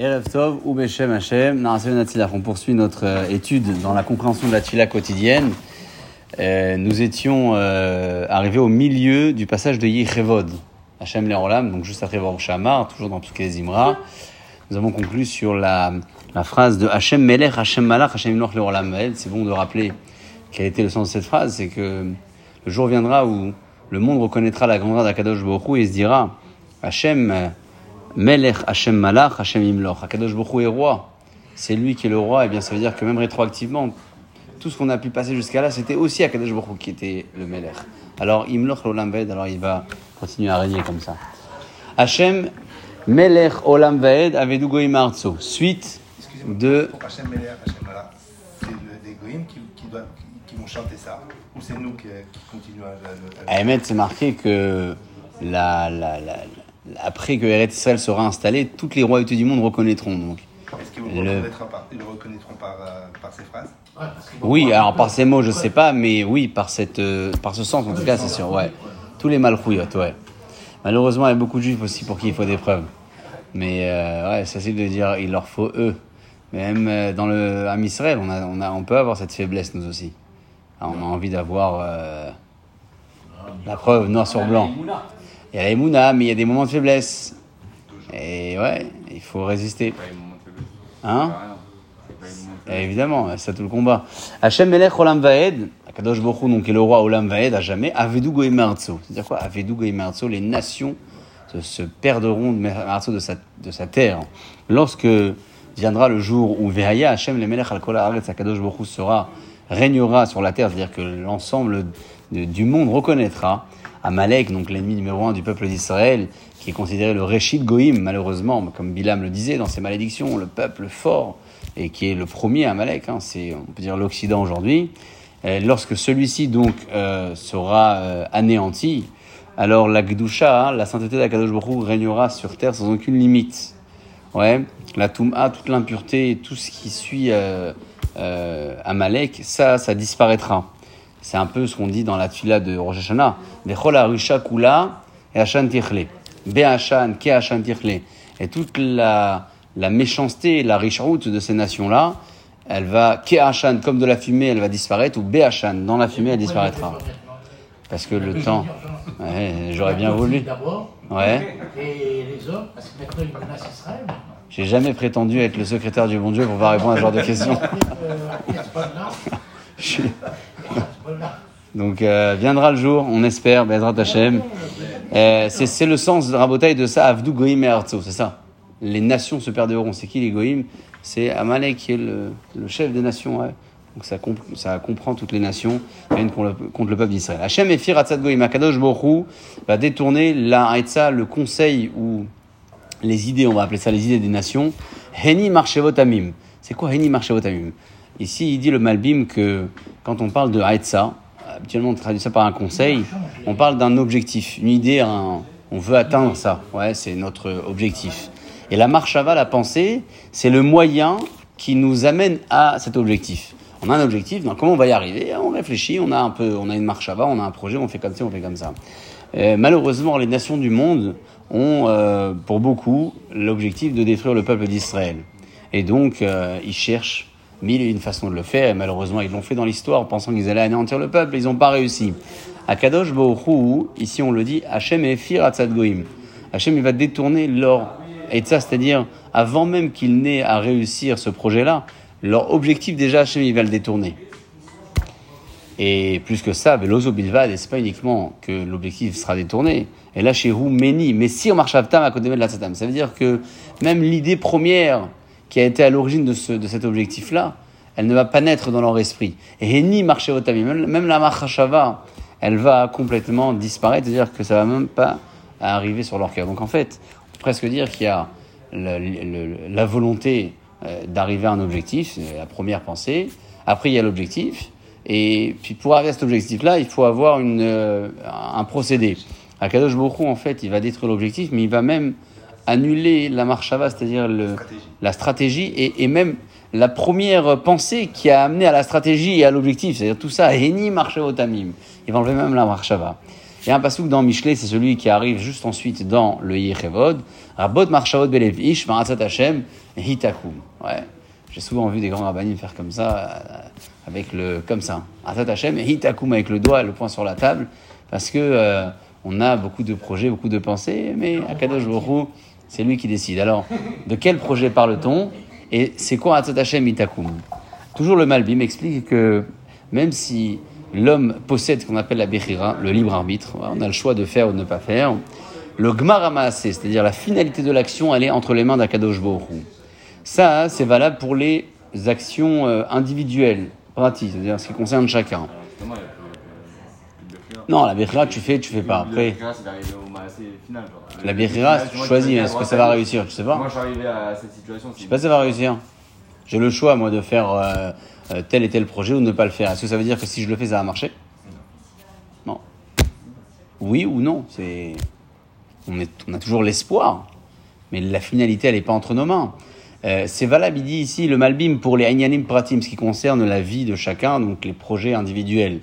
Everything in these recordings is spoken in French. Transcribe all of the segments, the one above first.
Ou Beshem Hashem, On poursuit notre euh, étude dans la compréhension de la Tila quotidienne. Euh, nous étions euh, arrivés au milieu du passage de Yechevod, Hashem Lerolam, donc juste après Baruch Shamar, toujours dans les Zimra. Nous avons conclu sur la, la phrase de Hashem Melech, Hashem Malach, Hashem Imloch Lerolam. C'est bon de rappeler quel était le sens de cette phrase, c'est que le jour viendra où le monde reconnaîtra la grandeur d'Akadosh Baruch et se dira Hashem Melech Hashem Malach Hashem Imloch. Akadosh Bokhu est roi. C'est lui qui est le roi. Et bien ça veut dire que même rétroactivement, tout ce qu'on a pu passer jusqu'à là, c'était aussi Akadosh Bokhu qui était le Melech. Alors Imloch l'Olam Vaed, alors il va continuer à régner comme ça. Hashem Melech Olam Vaed Avedu Goim Artso. Suite de. Hashem Melech Hashem Malach, c'est des Goïms qui, qui, qui, vont chanter ça? Ou c'est nous qui, qui continuons à. À émettre, c'est marqué que la, la, la après que Eretz Israël sera installé, toutes les royautés du monde reconnaîtront. Donc. Est-ce qu'ils le... reconnaîtront, par, le reconnaîtront par, euh, par ces phrases? Oui, alors par ces mots, je ne sais pas, mais oui, par, cette, euh, par ce sens, en tout cas, c'est sûr. Ouais. Tous les malchouillottes, ouais. Malheureusement, il y a beaucoup de juifs aussi pour qui il faut des preuves. Mais euh, ouais, c'est facile de dire il leur faut eux. Mais même euh, dans le Am Israël, on, a, on, a, on peut avoir cette faiblesse, nous aussi. Alors, on a envie d'avoir euh, la preuve noir sur blanc. Il y a la mais il y a des moments de faiblesse. Et ouais, il faut résister. Hein Évidemment, c'est tout le combat. Hachem Melech Olam Vaed, Akadosh Bokhu, donc, est le roi Olam Vaed, à jamais, Avedu Goïmarzo. C'est-à-dire quoi Avedu Goïmarzo, les nations se, perdront de, de, sa, de sa terre. Lorsque viendra le jour où Vehaya, Hachem, le Melech Al Haaretz, Akadosh Bokhu sera, régnera sur la terre, c'est-à-dire que l'ensemble du monde reconnaîtra Amalek, donc l'ennemi numéro un du peuple d'Israël, qui est considéré le Réchid Goïm, malheureusement, comme Bilam le disait dans ses malédictions, le peuple fort, et qui est le premier Amalek, hein, c'est, on peut dire, l'Occident aujourd'hui. Lorsque celui-ci, donc, euh, sera euh, anéanti, alors la Gdusha, hein, la sainteté d'Akadosh Baruch régnera sur terre sans aucune limite. Ouais, la Toum'a, toute l'impureté, tout ce qui suit euh, euh Amalek, ça, ça disparaîtra. C'est un peu ce qu'on dit dans la tula de Rosh Hashanah. Kula et Hashan Ke Hashan. Et toute la, la méchanceté, la riche route de ces nations-là, elle va, Ke Hashan, comme de la fumée, elle va disparaître, ou Be'ashan, dans la fumée, elle disparaîtra. Parce que le temps. Ouais, J'aurais bien voulu. Ouais. Et les hommes, parce que maintenant ils menacent Israël. J'ai jamais prétendu être le secrétaire du bon Dieu pour pouvoir répondre à ce genre de questions. Je donc euh, viendra le jour, on espère, Bezrat Hashem. Euh, c'est le sens de Rabotaï de ça, Avdou Goïm et c'est ça. Les nations se perdront. C'est qui les Goïm C'est Amalek qui est le, chef des nations. Donc ça, ça, comprend toutes les nations contre le, peuple d'Israël. Hachem et Firatzad Goïm, Akadosh Borou va détourner la le conseil ou les idées, on va appeler ça les idées des nations. Heni Marchevot Amim. C'est quoi Heni Marchevot Amim? Ici, il dit le Malbim que quand on parle de Haïtsa, habituellement on traduit ça par un conseil, on parle d'un objectif, une idée, on veut atteindre ça. Ouais, c'est notre objectif. Et la marche à la pensée, c'est le moyen qui nous amène à cet objectif. On a un objectif, donc comment on va y arriver? On réfléchit, on a un peu, on a une marche à on a un projet, on fait comme ça, on fait comme ça. malheureusement, les nations du monde ont, euh, pour beaucoup, l'objectif de détruire le peuple d'Israël. Et donc, euh, ils cherchent mille et une façons de le faire, et malheureusement ils l'ont fait dans l'histoire, pensant qu'ils allaient anéantir le peuple, ils n'ont pas réussi. À Kadosh ici on le dit, Hachem et Fir Goim. Hachem va détourner leur ça c'est-à-dire avant même qu'ils n'aient à réussir ce projet-là, leur objectif déjà Hachem il va le détourner. Et plus que ça, Velozo Bilvad, c'est pas uniquement que l'objectif sera détourné. Et là, chez Meni, Messir Marchavtam à côté de la Ça veut dire que même l'idée première qui a été à l'origine de, ce, de cet objectif-là, elle ne va pas naître dans leur esprit. Et ni marcher au tamis, même la marchava, elle va complètement disparaître, c'est-à-dire que ça va même pas arriver sur leur cœur. Donc en fait, on peut presque dire qu'il y a la, la volonté euh, d'arriver à un objectif, c'est la première pensée. Après, il y a l'objectif. Et puis pour arriver à cet objectif-là, il faut avoir une, euh, un procédé. Akadosh Bokhu, en fait, il va détruire l'objectif, mais il va même annuler la marchava, c'est-à-dire la stratégie, et, même la première pensée qui a amené à la stratégie et à l'objectif, c'est-à-dire tout ça, Heni marchava tamim. Il va enlever même la marchava. Et un pasouk dans Michelet, c'est celui qui arrive juste ensuite dans le Yechevod. Rabot Marshavot Belev Ish, Hashem, Hitakum. Ouais. J'ai souvent vu des grands rabbinim faire comme ça, euh, avec le, comme ça. Hashem, Hitakum avec le doigt, le poing sur la table, parce que euh, on a beaucoup de projets, beaucoup de pensées, mais Akadosh Baruch c'est lui qui décide. Alors, de quel projet parle-t-on Et c'est quoi Maratzat Hashem, Hitakum Toujours le Malbim explique que même si l'homme possède ce qu'on appelle la Bechira, le libre arbitre, on a le choix de faire ou de ne pas faire, le Gmar c'est-à-dire la finalité de l'action, elle est entre les mains d'Akadosh Borou. Ça, c'est valable pour les actions euh, individuelles, pratiques, c'est-à-dire ce qui concerne chacun. Non, la Bechira, tu fais, tu fais pas. Après, la Bechira, tu choisis, est-ce que ça va réussir Tu sais pas Moi, je suis arrivé à cette situation. Je sais pas si ça va réussir. J'ai le choix, moi, de faire euh, euh, tel et tel projet ou de ne pas le faire. Est-ce que ça veut dire que si je le fais, ça va marcher? Non. Oui ou non C'est on, est... on a toujours l'espoir, mais la finalité, elle n'est pas entre nos mains. Euh, c'est valable, il dit ici, le malbim pour les Ainyanim Pratim, ce qui concerne la vie de chacun, donc les projets individuels.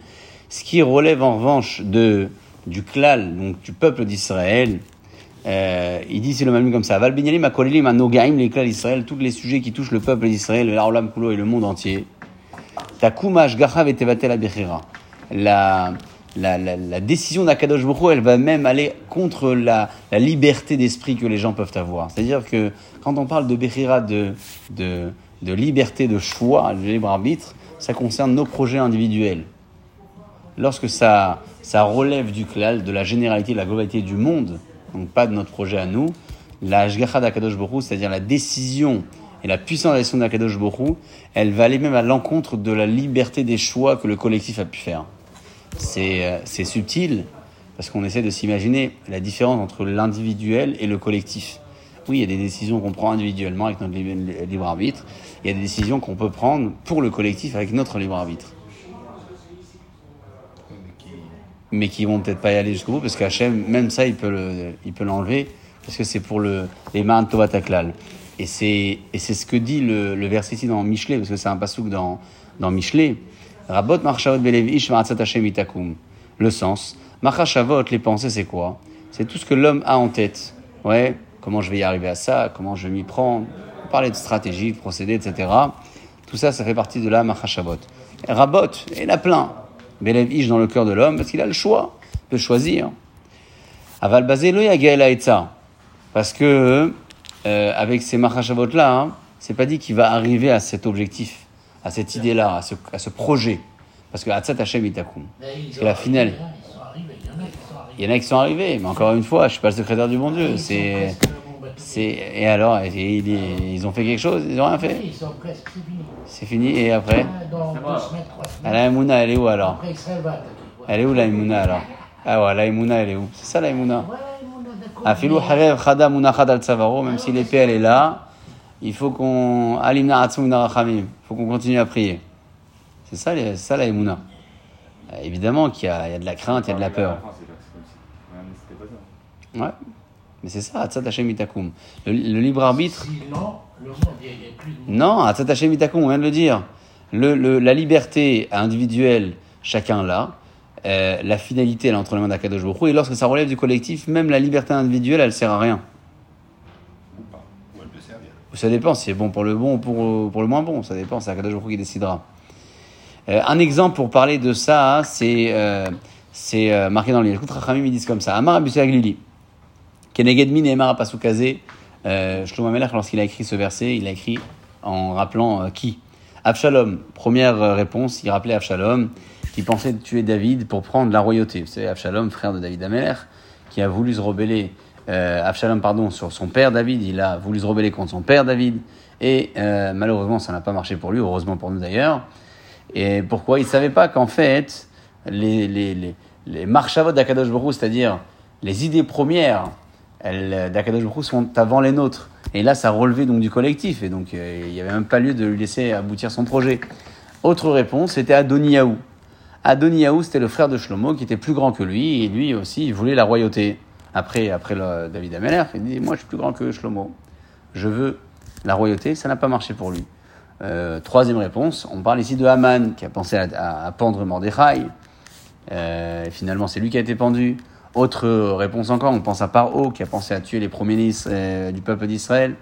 Ce qui relève en revanche de, du klal, donc du peuple d'Israël, euh, il dit c'est le malbim comme ça. Val binyalim akolelim anogaim les klal d'Israël, tous les sujets qui touchent le peuple d'Israël, l'Aolam Kulo et le monde entier. Takumash gachav et la, la, la, la décision d'Akadosh Baruch elle va même aller contre la, la liberté d'esprit que les gens peuvent avoir. C'est-à-dire que quand on parle de Bechira, de, de, de liberté de choix, de libre arbitre, ça concerne nos projets individuels. Lorsque ça, ça relève du klal, de la généralité, de la globalité du monde, donc pas de notre projet à nous, la Ashgacha d'Akadosh Baruch c'est-à-dire la décision et la puissance de l'action d'Akadosh Baruch elle va aller même à l'encontre de la liberté des choix que le collectif a pu faire. C'est c'est subtil, parce qu'on essaie de s'imaginer la différence entre l'individuel et le collectif. Oui, il y a des décisions qu'on prend individuellement avec notre libre arbitre, il y a des décisions qu'on peut prendre pour le collectif avec notre libre arbitre. Mais qui vont peut-être pas y aller jusqu'au bout, parce qu'Hachem, même ça, il peut l'enlever, parce que c'est pour le, les mains de Tovataklal. Et c'est, ce que dit le, verset ici dans Michelet, parce que c'est un pasouk dans, dans Michelet. Rabot marchavot belevish itakum. Le sens. Marchavot, les pensées, c'est quoi? C'est tout ce que l'homme a en tête. Ouais, comment je vais y arriver à ça, comment je vais m'y prendre. On parlait de stratégie, de procédé, etc. Tout ça, ça fait partie de la marchavot. Rabot, il y en a plein. Belevish dans le cœur de l'homme, parce qu'il a le choix, il peut choisir. Aval basé lo etza. Parce que, euh, avec ces marchavot-là, hein, c'est pas dit qu'il va arriver à cet objectif, à cette idée-là, à ce, à ce projet. Parce que Hatzat Hashem Itakum. Parce que la finale. Il y en a qui sont arrivés, mais encore une fois, je suis pas le secrétaire du bon Dieu. C'est, c'est, et alors, et, ils, ils ont fait quelque chose, ils ont rien fait. C'est fini, et après Dans deux semaines, trois Ah. La Emouna, elle est où alors. Elle est où la Emouna alors Ah ouais, la Emouna, elle est où C'est ça la Emouna. Afilou Harev Chada Munachad al Tzavaro, même si l'épée elle est là, il faut qu'on. Alimna il faut qu'on continue à prier. C'est ça, les- c'est ça la Emouna. Euh, Évidemment qu'il y, a il y a de la crainte, il y a de la peur. Ça. Ouais. Mais c'est ça, Atzat Hashem Itakum. Le, le libre arbitre. Sinon, le monde, il n'y a plus de monde. Non, Atzat Hashem Itakum, on vient de le dire. Le, le- la liberté individuelle, chacun l'a. Euh, la finalité, elle est entre les mains d'Akadosh Baruch. Et lorsque ça relève du collectif, même la liberté individuelle, elle sert à rien. Ou pas. Ou elle peut servir. Ça dépend si c'est bon pour le bon ou pour, pour le moins bon. Ça dépend, c'est Akadosh Baruch qui décidera. Euh, un exemple pour parler de ça, c'est euh, c'est euh, marqué dans le livre. Écoute, Rachamim, ils disent comme ça. Amar Abusé Aglili. Keneged min Emar Pasukazé. Euh, Shlomo Amelech, lorsqu'il a écrit ce verset, il a écrit en rappelant euh, qui? Abshalom. Première euh, réponse, il rappelait Abshalom, qui pensait tuer David pour prendre la royauté. Vous savez, Abshalom, frère de David Amelech, qui a voulu se rebeller, euh, Abshalom, pardon, sur son père David, il a voulu se rebeller contre son père David, et malheureusement, ça n'a pas marché pour lui, heureusement pour nous d'ailleurs. Et pourquoi? Il ne savait pas qu'en fait, les, les, les, les d'Akadosh Baruch c'est-à-dire les idées premières elles, d'Akadosh Baruch Hu sont avant les nôtres. Et là, ça relevait donc du collectif, et donc euh, il n'y avait même pas lieu de lui laisser aboutir son projet. Autre réponse, c'était Adoniaou. Adoniaou, c'était le frère de Shlomo, qui était plus grand que lui, et lui aussi, il voulait la royauté. Après, après David Ameller, il dit, moi je suis plus grand que Shlomo, je veux la royauté, ça n'a pas marché pour lui. Euh, troisième réponse, on parle ici de Haman, qui a pensé à, pendre Mordechai. Euh, finalement, c'est lui qui a été pendu. Autre réponse encore, on pense à Paro qui a pensé à tuer les premiers euh, du peuple d'Israël.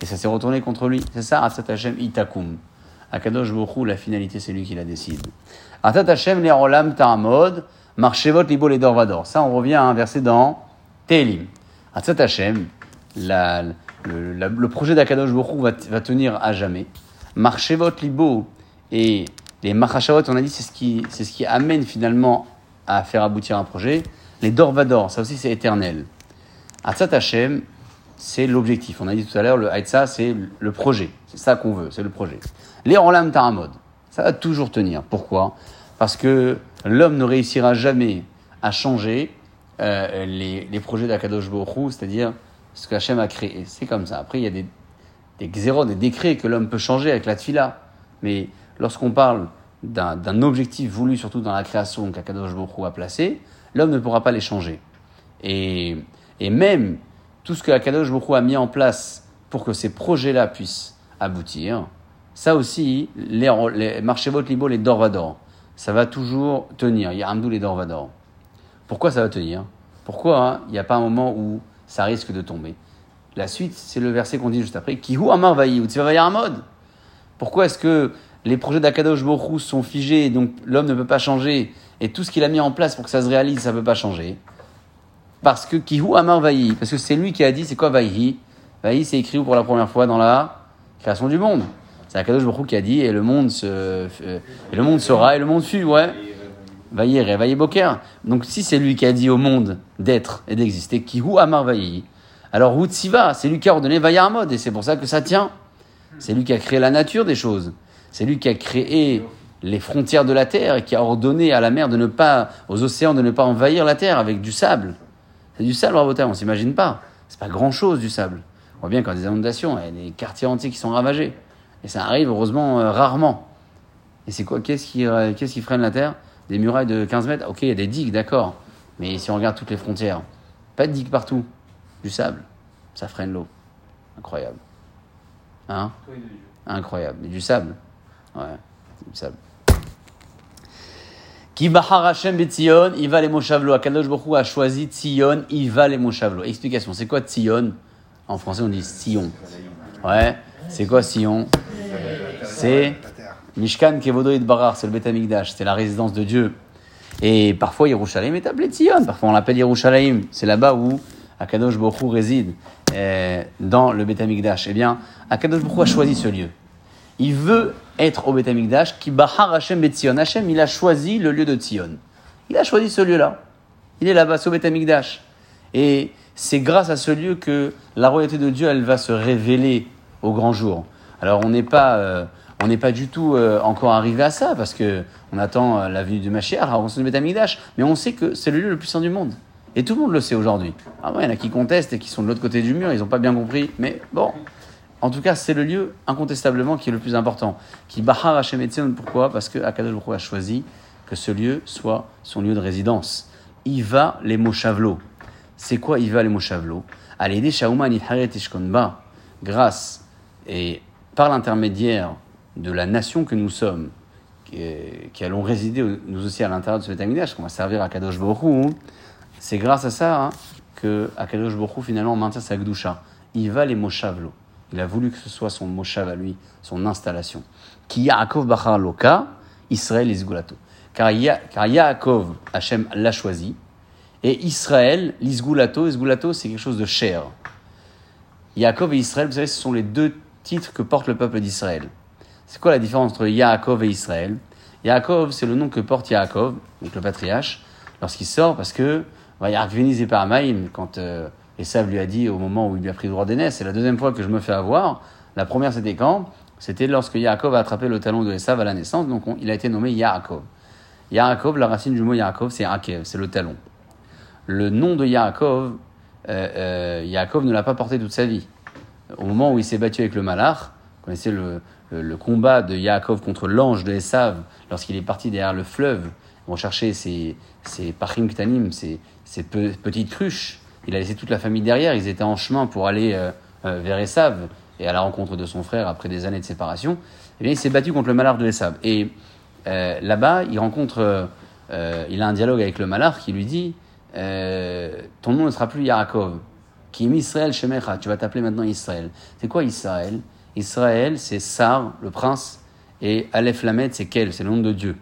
Et ça s'est retourné contre lui. C'est ça, Atat Hashem Itakum. Akadosh Bokhu, la finalité, c'est lui qui la décide. Atat Hashem le Rolam Ta'amod, Marchevot Libo les Dorvador. Ça, on revient à un verset dans Télim. Atat Hashem, le, projet d'Akadosh Bokhu va, tenir à jamais. Marchevot Libo et les Machashavot, on a dit, c'est ce qui amène finalement à faire aboutir un projet. Les Dorvador, ça aussi, c'est éternel. Atzat Hashem, c'est l'objectif. On a dit tout à l'heure, le Haïtsa, c'est le projet. C'est ça qu'on veut, c'est le projet. Les Rolam Taramod, ça va toujours tenir. Pourquoi? Parce que l'homme ne réussira jamais à changer euh, les, projets d'Akadosh Hu, c'est-à-dire ce qu'Hachem a créé. C'est comme ça. Après, il y a des, des des décrets que l'homme peut changer avec la tfila. Mais lorsqu'on parle d'un objectif voulu, surtout dans la création qu'Akadosh Hu a placé, l'homme ne pourra pas les changer. Et, et même tout ce que Baruch Hu a mis en place pour que ces projets-là puissent aboutir, ça aussi, les, les Marchevot Libo, les Dorvador, ça va toujours tenir. Il y a Amdou les Dorvador. Pourquoi ça va tenir? Pourquoi hein, il n'y a pas un moment où ça risque de tomber? La suite, c'est le verset qu'on dit juste après. Kihu Amar Vayi. Pourquoi est-ce que les projets d'Akadosh Hu sont figés, donc l'homme ne peut pas changer, et tout ce qu'il a mis en place pour que ça se réalise, ça ne peut pas changer Parce que Kihu Amar Vayi, parce que c'est lui qui a dit, c'est quoi Vayi Vayi, c'est écrit pour la première fois dans la création du monde C'est Akadosh Hu qui a dit, et le monde se, euh, et le monde sera, et le monde fut, ouais. Vaillé, réveillé Boker. Donc si c'est lui qui a dit au monde d'être et d'exister, Kihu Amar Vayi, alors Wutsiva, c'est lui qui a ordonné Vayarmod, et c'est pour ça que ça tient. C'est lui qui a créé la nature des choses. C'est lui qui a créé les frontières de la terre et qui a ordonné à la mer de ne pas, aux océans de ne pas envahir la terre avec du sable. C'est du sable, Rabotin, on s'imagine pas. C'est pas grand chose du sable. On voit bien quand il y a des inondations, il y a des quartiers entiers qui sont ravagés. Et ça arrive, heureusement, euh, rarement. Et c'est quoi Qu'est-ce qui, euh, qu'est-ce qui freine la terre? Des murailles de 15 mètres? Ok, il y a des digues, d'accord. Mais si on regarde toutes les frontières, pas de digues partout. Du sable. Ça freine l'eau. Incroyable. Hein? Incroyable. Mais du sable. Ouais, sable. Qui Hashem betzion, il va les moshavlo. Akadosh a choisi Tzion, il va les moshavlo. Explication, c'est quoi Tzion En français, on dit Sion. Ouais, c'est quoi Sion C'est. Mishkan Kevodo Barar, c'est le Beth Amikdash, c'est la résidence de Dieu. Et parfois Yerushalayim est appelé Tzion, parfois on l'appelle Yerushalayim. C'est là-bas où Akadosh Baruch réside, euh, dans le Beth Amikdash. Eh bien, Akadosh Baruch a choisi ce lieu. Il veut être au Beth Amikdash, qui Bahar Hashem Betzion. Hashem, il a choisi le lieu de Tzion. Il a choisi ce lieu-là. Il est là-bas, au Beth Amikdash. Et c'est grâce à ce lieu que la royauté de Dieu, elle va se révéler au grand jour. Alors on n'est pas, euh, on pas du tout euh, encore arrivé à ça parce que on attend euh, la venue du Mashiach, rencontre du Beth Amikdash, mais on sait que c'est le lieu le plus saint du monde. Et tout le monde le sait aujourd'hui. Ah ouais, il y en a qui contestent et qui sont de l'autre côté du mur, ils n'ont pas bien compris, mais bon. En tout cas, c'est le lieu incontestablement qui est le plus important. Qui Bahar Hashem pourquoi? Parce que Akadosh a choisi que ce lieu soit son lieu de résidence. Il va les Moshavlo. C'est quoi il va les Moshavlo? Allez, Shauma Niharet Ishkonba, grâce et par l'intermédiaire de la nation que nous sommes, qui, allons résider nous aussi à l'intérieur de ce Betamigdash, qu'on va servir à Kadosh Hu, c'est grâce à ça hein, que Akadosh Hu, finalement maintient sa Gdusha. Il va les Moshavlo. Il a voulu que ce soit son Moshav à lui, son installation. Qui Yaakov Bachar Loka, Israël Isgulato. Car, Ya- car Yaakov, Hachem l'a choisi, et Israël, l'Isgulato, Isgulato, c'est quelque chose de cher. Yaakov et Israël, vous savez, ce sont les deux titres que porte le peuple d'Israël. C'est quoi la différence entre Yaakov et Israël? Yaakov, c'est le nom que porte Yaakov, donc le patriarche, lorsqu'il sort, parce que et Paramaim, quand euh, Esav lui a dit au moment où il lui a pris le droit d'aînesse, c'est la deuxième fois que je me fais avoir. La première, c'était quand? C'était lorsque Yaakov a attrapé le talon de Esav à la naissance, donc on- il a été nommé Yaakov. Yaakov, la racine du mot Yaakov, c'est Akev, c'est le talon. Le nom de Yaakov, euh, euh, Yaakov ne l'a pas porté toute sa vie. Au moment où il s'est battu avec le Malach, vous connaissez le, combat de Yaakov contre l'ange de Esav, lorsqu'il est parti derrière le fleuve, pour chercher ses, ses pachim ktanim, ses, ses pe- petites cruches. Il a laissé toute la famille derrière, ils étaient en chemin pour aller euh, euh, vers Esav et à la rencontre de son frère après des années de séparation. Eh bien, il s'est battu contre le Malach de Esav. Et euh, là-bas, il rencontre il a un dialogue avec le Malach qui lui dit Ton nom ne sera plus Yaakov, qui est Israël Shemecha, tu vas t'appeler maintenant Israël. C'est quoi Israël? Israël, c'est Sar, le prince, et Aleph Lamed, c'est Kel, c'est le nom de Dieu.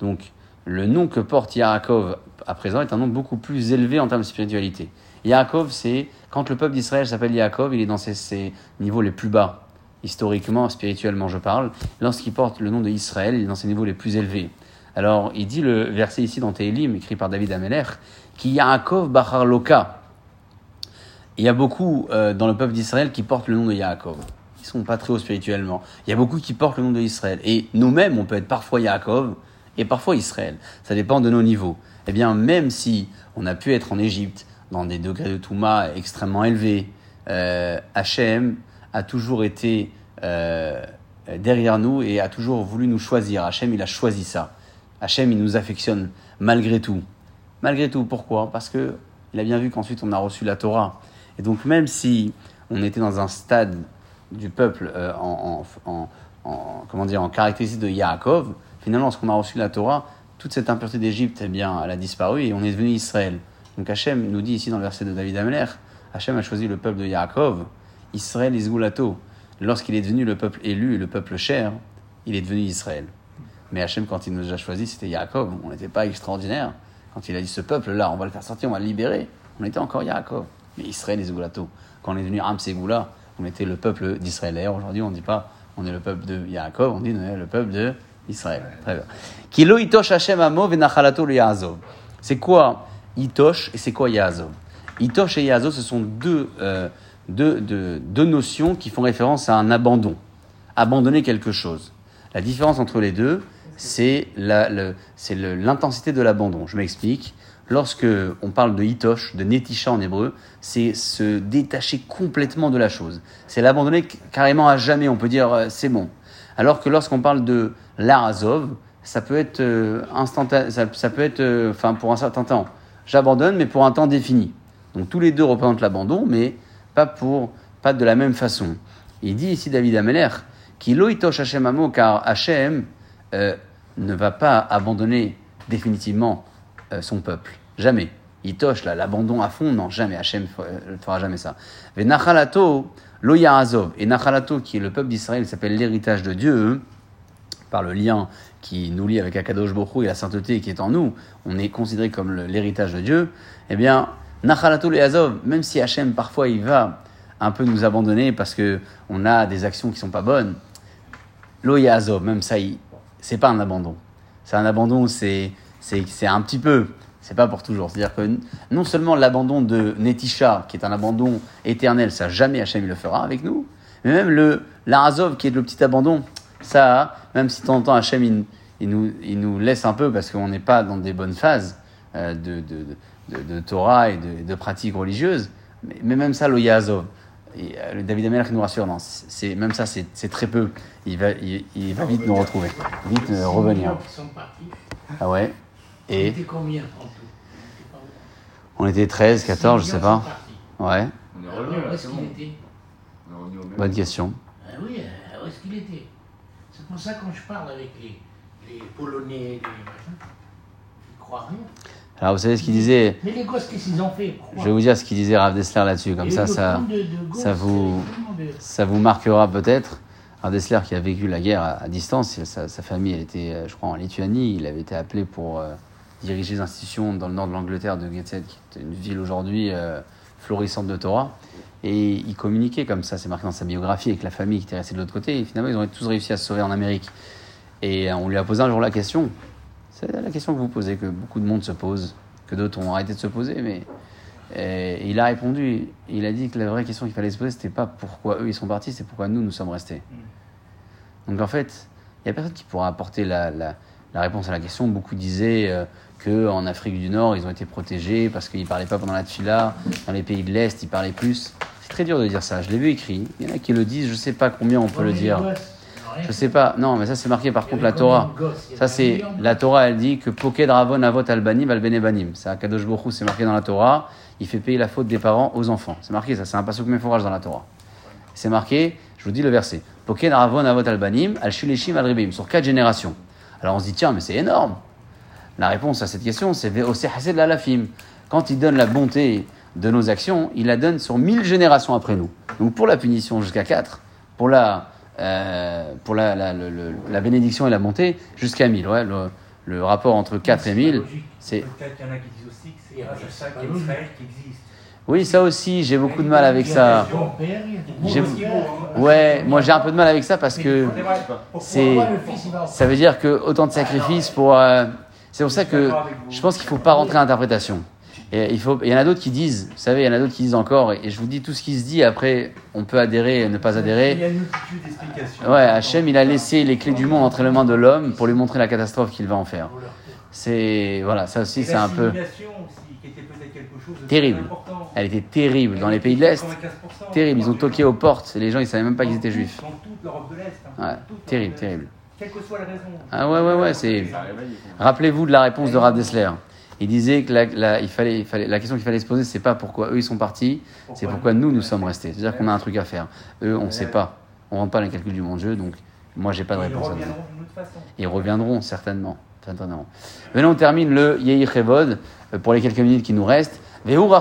Donc, le nom que porte Yaakov à présent est un nom beaucoup plus élevé en termes de spiritualité. Yaakov, c'est quand le peuple d'Israël s'appelle Yaakov, il est dans ses, niveaux les plus bas, historiquement, spirituellement, je parle. Lorsqu'il porte le nom de Israël, il est dans ses niveaux les plus élevés. Alors, il dit le verset ici dans Télim, écrit par David Ameler, qui Yaakov Bahar Loka. Il y a beaucoup euh, dans le peuple d'Israël qui portent le nom de Yaakov. Ils sont pas très hauts spirituellement. Il y a beaucoup qui portent le nom de Israël. Et nous-mêmes, on peut être parfois Yaakov et parfois Israël. Ça dépend de nos niveaux. Eh bien, même si on a pu être en Égypte dans des degrés de Touma extrêmement élevés, euh, Hachem a toujours été euh, derrière nous et a toujours voulu nous choisir. Hachem, il a choisi ça. Hachem, il nous affectionne malgré tout. Malgré tout, pourquoi? Parce que il a bien vu qu'ensuite on a reçu la Torah. Et donc même si on était dans un stade du peuple euh, en, en, en, en- comment dire, en caractéristique de Yaakov, finalement lorsqu'on a reçu la Torah, toute cette impureté d'Égypte, eh bien, elle a disparu et on est devenu Israël. Donc Hachem nous dit ici dans le verset de David Ameler, Hachem a choisi le peuple de Yaakov, Israël Isgulato. Lorsqu'il est devenu le peuple élu le peuple cher, il est devenu Israël. Mais Hachem, quand il nous a choisi, c'était Yaakov. On n'était pas extraordinaire. Quand il a dit ce peuple-là, on va le faire sortir, on va le libérer, on était encore Yaakov. Mais Israël Isgulato. Quand on est devenu Am Segula, on était le peuple d'Israël. D'ailleurs, aujourd'hui, on ne dit pas on est le peuple de Yaakov, on dit on est le peuple de Israël. Très bien. Kilo itosh amo. C'est quoi itosh et c'est quoi Yaazov Itosh et Yaazov, ce sont deux, euh, deux, deux, notions qui font référence à un abandon. Abandonner quelque chose. La différence entre les deux, c'est l'intensité de l'abandon. Je m'explique. Lorsque on parle de hitosh, de netisha en hébreu, c'est se détacher complètement de la chose. C'est l'abandonner carrément à jamais. On peut dire euh, c'est bon. Alors que lorsqu'on parle de l'arazov, ça peut être euh, instantané, ça, peut être, enfin pour un certain temps. J'abandonne, mais pour un temps défini. Donc tous les deux représentent l'abandon, mais pas pour, pas de la même façon. Il dit ici David Ameler, qu'il itosh Hashem amo, car Hashem euh, ne va pas abandonner définitivement euh, son peuple. Jamais. Itosh, là, l'abandon à fond, non, jamais. Hachem ne fera jamais ça. Et Nachalato, lo Yaazov. Et Nachalato, qui est le peuple d'Israël, s'appelle l'héritage de Dieu, par le lien qui nous lie avec Akadosh Bokhu et la sainteté qui est en nous, on est considéré comme l'héritage de Dieu, eh bien, Nachalato le Yazov, même si Hachem parfois il va un peu nous abandonner parce que on a des actions qui sont pas bonnes, Lo Yazov, même ça, c'est pas un abandon. C'est un abandon, c'est un petit peu, c'est pas pour toujours. C'est-à-dire que non seulement l'abandon de Netisha, qui est un abandon éternel, ça jamais Hachem le fera avec nous, mais même le l'Arazov, qui est le petit abandon, ça, même si de temps en temps Hachem il, il nous, il nous laisse un peu parce qu'on n'est pas dans des bonnes phases euh, de, de, de, de Torah et de, de pratiques religieuses, mais, mais même ça, le Yazov. Et, euh, le David Amelach nous rassure, non, c'est, même ça, c'est, c'est très peu. Il va, il, il va vite nous retrouver, vite euh, revenir. Ils sont partis. Ah ouais? On Et était combien en tout? On était pas on était 13, 14, je sais pas. Ouais, On est revenu bonne question. Ah oui, euh, où est-ce qu'il était? C'est pour ça quand je parle avec les, les Polonais, les ils croient rien. Alors vous savez ce qu'il disait Mais les gosses, qu'est-ce qu'ils ont fait? Pourquoi? Je vais vous dire ce qu'il disait Rav Dessler là-dessus, comme ça, ça, compte de- de gosses, ça vous- de- ça vous marquera peut-être. Rav Dessler qui a vécu la guerre à, à distance, sa, sa famille elle était, euh, je crois, en Lituanie. Il avait été appelé pour euh, diriger les institutions dans le nord de l'Angleterre, de Gateshead, qui est une ville aujourd'hui euh, florissante de Torah. Et il communiquait comme ça, c'est marqué dans sa biographie, avec la famille qui était restée de l'autre côté. Et finalement, ils ont tous réussi à se sauver en Amérique. Et euh, on lui a posé un jour la question. C'est la question que vous posez, que beaucoup de monde se pose, que d'autres ont arrêté de se poser, mais et il a répondu, il a dit que la vraie question qu'il fallait se poser, c'était pas pourquoi eux ils sont partis, c'est pourquoi nous nous sommes restés. Donc en fait, il n'y a personne qui pourra apporter la, la- la réponse à la question. Beaucoup disaient euh, que en Afrique du Nord, ils ont été protégés parce qu'ils parlaient pas pendant la tfila. Dans les pays de l'Est, ils parlaient plus. C'est très dur de dire ça. Je l'ai vu écrit. Il y en a qui le disent. Je sais pas combien on peut le dire. Je sais pas. Non, mais ça c'est marqué par contre la Torah. Ça, c'est la. Torah, elle dit que Poked Ravon Avot Albanim Valbene Banim. C'est Akadosh Baruch Hu, c'est marqué dans la Torah. Il fait payer la faute des parents aux enfants. C'est marqué ça, c'est un pasuk méforage dans la Torah. C'est marqué, je vous dis le verset. Poked Ravon Avot Albanim Al Shuleshim sur quatre générations. Alors on se dit, tiens, mais c'est énorme. La réponse à cette question, c'est Ve'oseh l'alafim. Quand il donne la bonté de nos actions, il la donne sur mille générations après nous. Donc pour la punition jusqu'à 4, pour la, euh, pour la, la, le- le- la bénédiction et la bonté jusqu'à 1000. Ouais, le, le rapport entre 4 et 1000, c'est... Peut-être qu'il y en a qui disent aussi que c'est grâce à ça qu'il y a qui existe. Oui, ça aussi, j'ai beaucoup de mal avec ça. Ouais, moi j'ai un peu de mal avec ça parce que C'est Ça veut dire que autant de sacrifices pour. euh, c'est pour ça que je pense qu'il ne faut pas rentrer à l'interprétation. Et il, faut, il y en a d'autres qui disent, vous savez, il y en a d'autres qui disent encore, et je vous dis tout ce qui se dit, après on peut adhérer et ne pas Il y adhérer. a une multitude d'explications. Ouais, Hachem, il a laissé les clés du monde entre les mains de l'homme pour lui montrer la catastrophe qu'il va en faire. C'est. Voilà, ça aussi c'est un peu. Terrible. Elle était terrible dans les pays de l'Est. 95%. Terrible, ils ont toqué aux portes, les gens ils savaient même pas qu'ils étaient juifs. Dans toute l'Europe de l'Est. hein. Terrible, terrible. Quelle que soit la raison. Ah ouais, ouais, ouais, c'est. Rappelez-vous de la réponse de Rav Dessler. Il disait que la, la- il fallait, il fallait, la question qu'il fallait se poser, c'est pas pourquoi eux ils sont partis, c'est pourquoi nous nous sommes restés. C'est-à-dire qu'on a un truc à faire. Eux, on ne sait pas. On rentre pas dans les calculs du bon Dieu, donc moi j'ai pas de réponse à donner. reviendront d'une autre façon. Ils reviendront certainement. certainement. Maintenant, on termine le Yehi Chevod euh, pour les quelques minutes qui nous restent. Velo.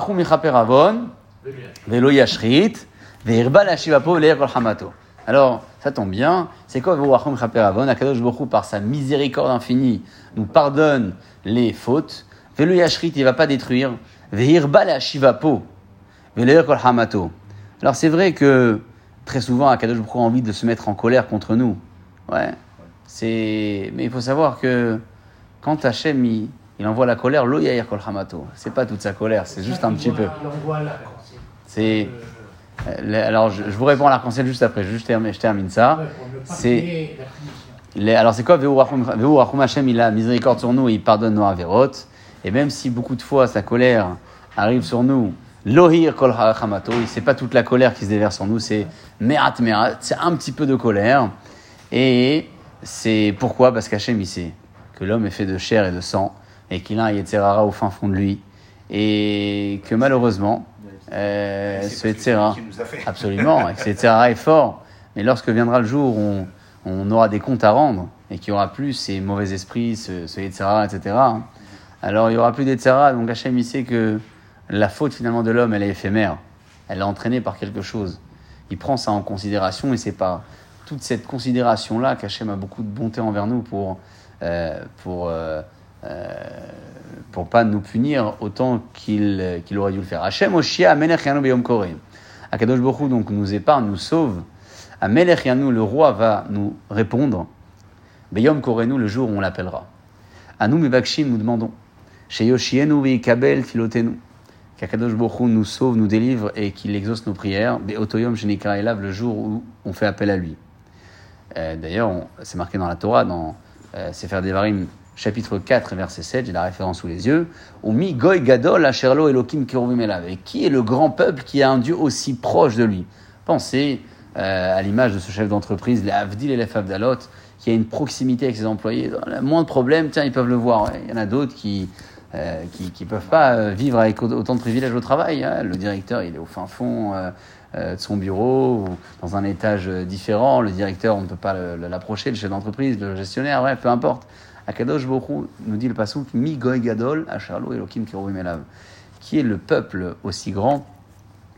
Alors, ça tombe bien. C'est quoi Akadosh Baruch par sa miséricorde infinie, nous pardonne les fautes. Velo yashrit, il va pas détruire. Ve'irba lashivapo, ve'leir kol hamato. Alors, c'est vrai que très souvent, Akadosh Baruch a envie de se mettre en colère contre nous. Ouais. Mais il faut savoir que quand Hachem il, il envoie la colère, lo yair kol hamato. C'est pas toute sa colère, c'est juste un petit peu. C'est, Euh, alors je, vous réponds à l'arc-en-ciel juste après. Juste je termine ça. c'est- alors c'est quoi? Vehu rachum Hachem Il a miséricorde sur nous, et il pardonne nos avérotes. Et même si beaucoup de fois sa colère arrive sur nous, lohir kol hamato, c'est pas toute la colère qui se déverse sur nous, c'est merat merat, c'est un petit peu de colère. Et c'est pourquoi? Parce qu'Hachem il sait que l'homme est fait de chair et de sang et qu'il a un Yetzerara au fin fond de lui et que malheureusement euh, ce Yetzerara. Absolument, et que Yetzirah est fort. Mais lorsque viendra le jour où on, on aura des comptes à rendre et qu'il n'y aura plus ces mauvais esprits, ce, ce etc., hein, alors il n'y aura plus d'Yetzirah. Donc Hachem, il sait que la faute finalement de l'homme, elle est éphémère. Elle est entraînée par quelque chose. Il prend ça en considération et c'est pas toute cette considération-là qu'Hachem a beaucoup de bonté envers nous pour, euh, pour, euh, pour pas nous punir autant qu'il aurait dû le faire. Hachem Oshia Amelech Beyom Koreh. Akadosh Baruch Hu, donc nous épargne, nous sauve. Amelech le roi, va nous répondre. Beyom Korenu, le jour où on l'appellera. À nous, Mebakshim, nous demandons. Chez Yoshienu Veikabel Filotenu. Qu'Akadosh Baruch Hu nous sauve, nous délivre et qu'il exauce nos prières. Beotoyom Elav, le jour où on fait appel à lui. Euh, D'ailleurs, c'est marqué dans la Torah, dans euh, Sefer Devarim, chapitre 4, verset 7, j'ai la référence sous les yeux. Omi Goy Gadol Asherlo Elav. Et qui est le grand peuple qui a un Dieu aussi proche de lui? Pensez euh, à l'image de ce chef d'entreprise, les Avdil et les Favdalot, qui a une proximité avec ses employés. Moins de problèmes, tiens, ils peuvent le voir. Il y en a d'autres qui euh, qui peuvent pas euh, vivre avec au- autant de privilèges au travail. hein. Le directeur, il est au fin fond euh, de son bureau ou dans un étage différent. Le directeur, on ne peut pas l'approcher, le chef d'entreprise, le gestionnaire, peu importe. Akadosh Borou nous dit le passouk Mi Goy Gadol Acharlo Elokim Keruvim Elav. Qui est le peuple aussi grand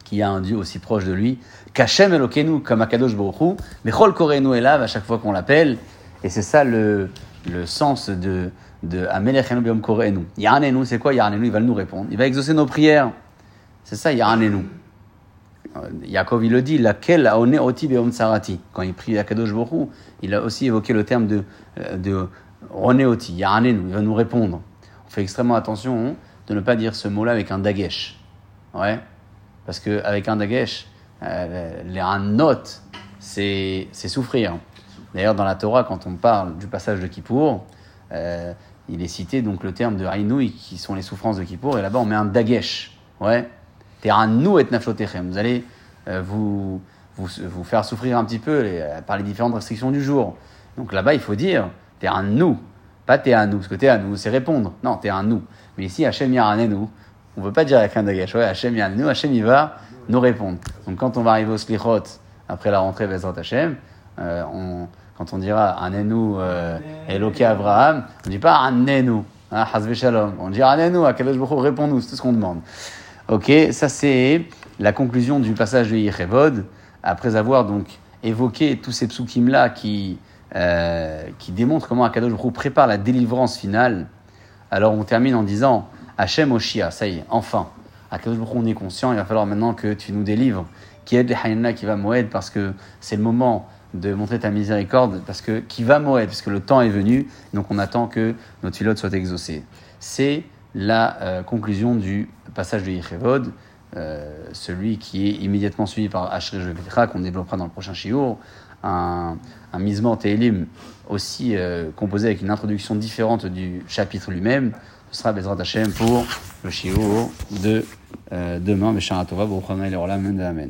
qui a un Dieu aussi proche de lui, qu'Hachem Elokenu, comme Akadosh Baruch Hu, mais Chol Korenu Elav à chaque fois qu'on l'appelle, et c'est ça le, le sens de, de Amelech Enu Biom Korenu. Yarnenu, c'est quoi Yarnenu Il va nous répondre, il va exaucer nos prières. C'est ça Yarnenu. Yaakov, il le dit, laquelle a oné oti beom tsarati. Quand il prie Akadosh Hu, il a aussi évoqué le terme de oné oti, Yarnenu, il va nous répondre. On fait extrêmement attention de ne pas dire ce mot-là avec un dagesh. Ouais. Parce qu'avec un dagesh, euh, les un c'est souffrir. D'ailleurs, dans la Torah, quand on parle du passage de Kippour, euh, il est cité donc le terme de Haïnoui, qui sont les souffrances de Kippour, et là-bas on met un dagesh. Ouais. Et. Vous allez euh, vous, vous, vous faire souffrir un petit peu par les différentes restrictions du jour. Donc là-bas, il faut dire Teranu, pas Teranu, parce que Teranu, c'est répondre. Non, Teranu. Mais ici, Hachem Yaranenu, on ne veut pas dire avec un dagesh. Ouais, Hachem Yaranenu, Hachem il va nous répondre. Donc quand on va arriver au Slichot, après la rentrée Bezrat Hachem, euh, on, quand on dira un Enu euh, Eloké Abraham, on ne dit pas un Hazve Shalom. On dit Alenu, Akadosh Baruch réponds-nous, c'est tout ce qu'on demande. Ok, ça c'est la conclusion du passage de Yechevod, après avoir donc évoqué tous ces psukim là qui, euh, qui démontrent comment Akadosh Baruch prépare la délivrance finale. Alors on termine en disant Hachem Oshia, ça y est, enfin. Akadosh Baruch on est conscient, il va falloir maintenant que tu nous délivres. Qui aide les qui va moed parce que c'est le moment de montrer ta miséricorde parce que qui va moed parce que le temps est venu donc on attend que nos pilotes soient exaucés. C'est la euh, conclusion du passage de Yechevod, euh, celui qui est immédiatement suivi par Ashri Vetra qu'on développera dans le prochain shiur, un, un misement Tehilim aussi euh, composé avec une introduction différente du chapitre lui-même. Ce sera Bezrat Hashem pour le shiur de euh, demain, Mesharatova, Amen.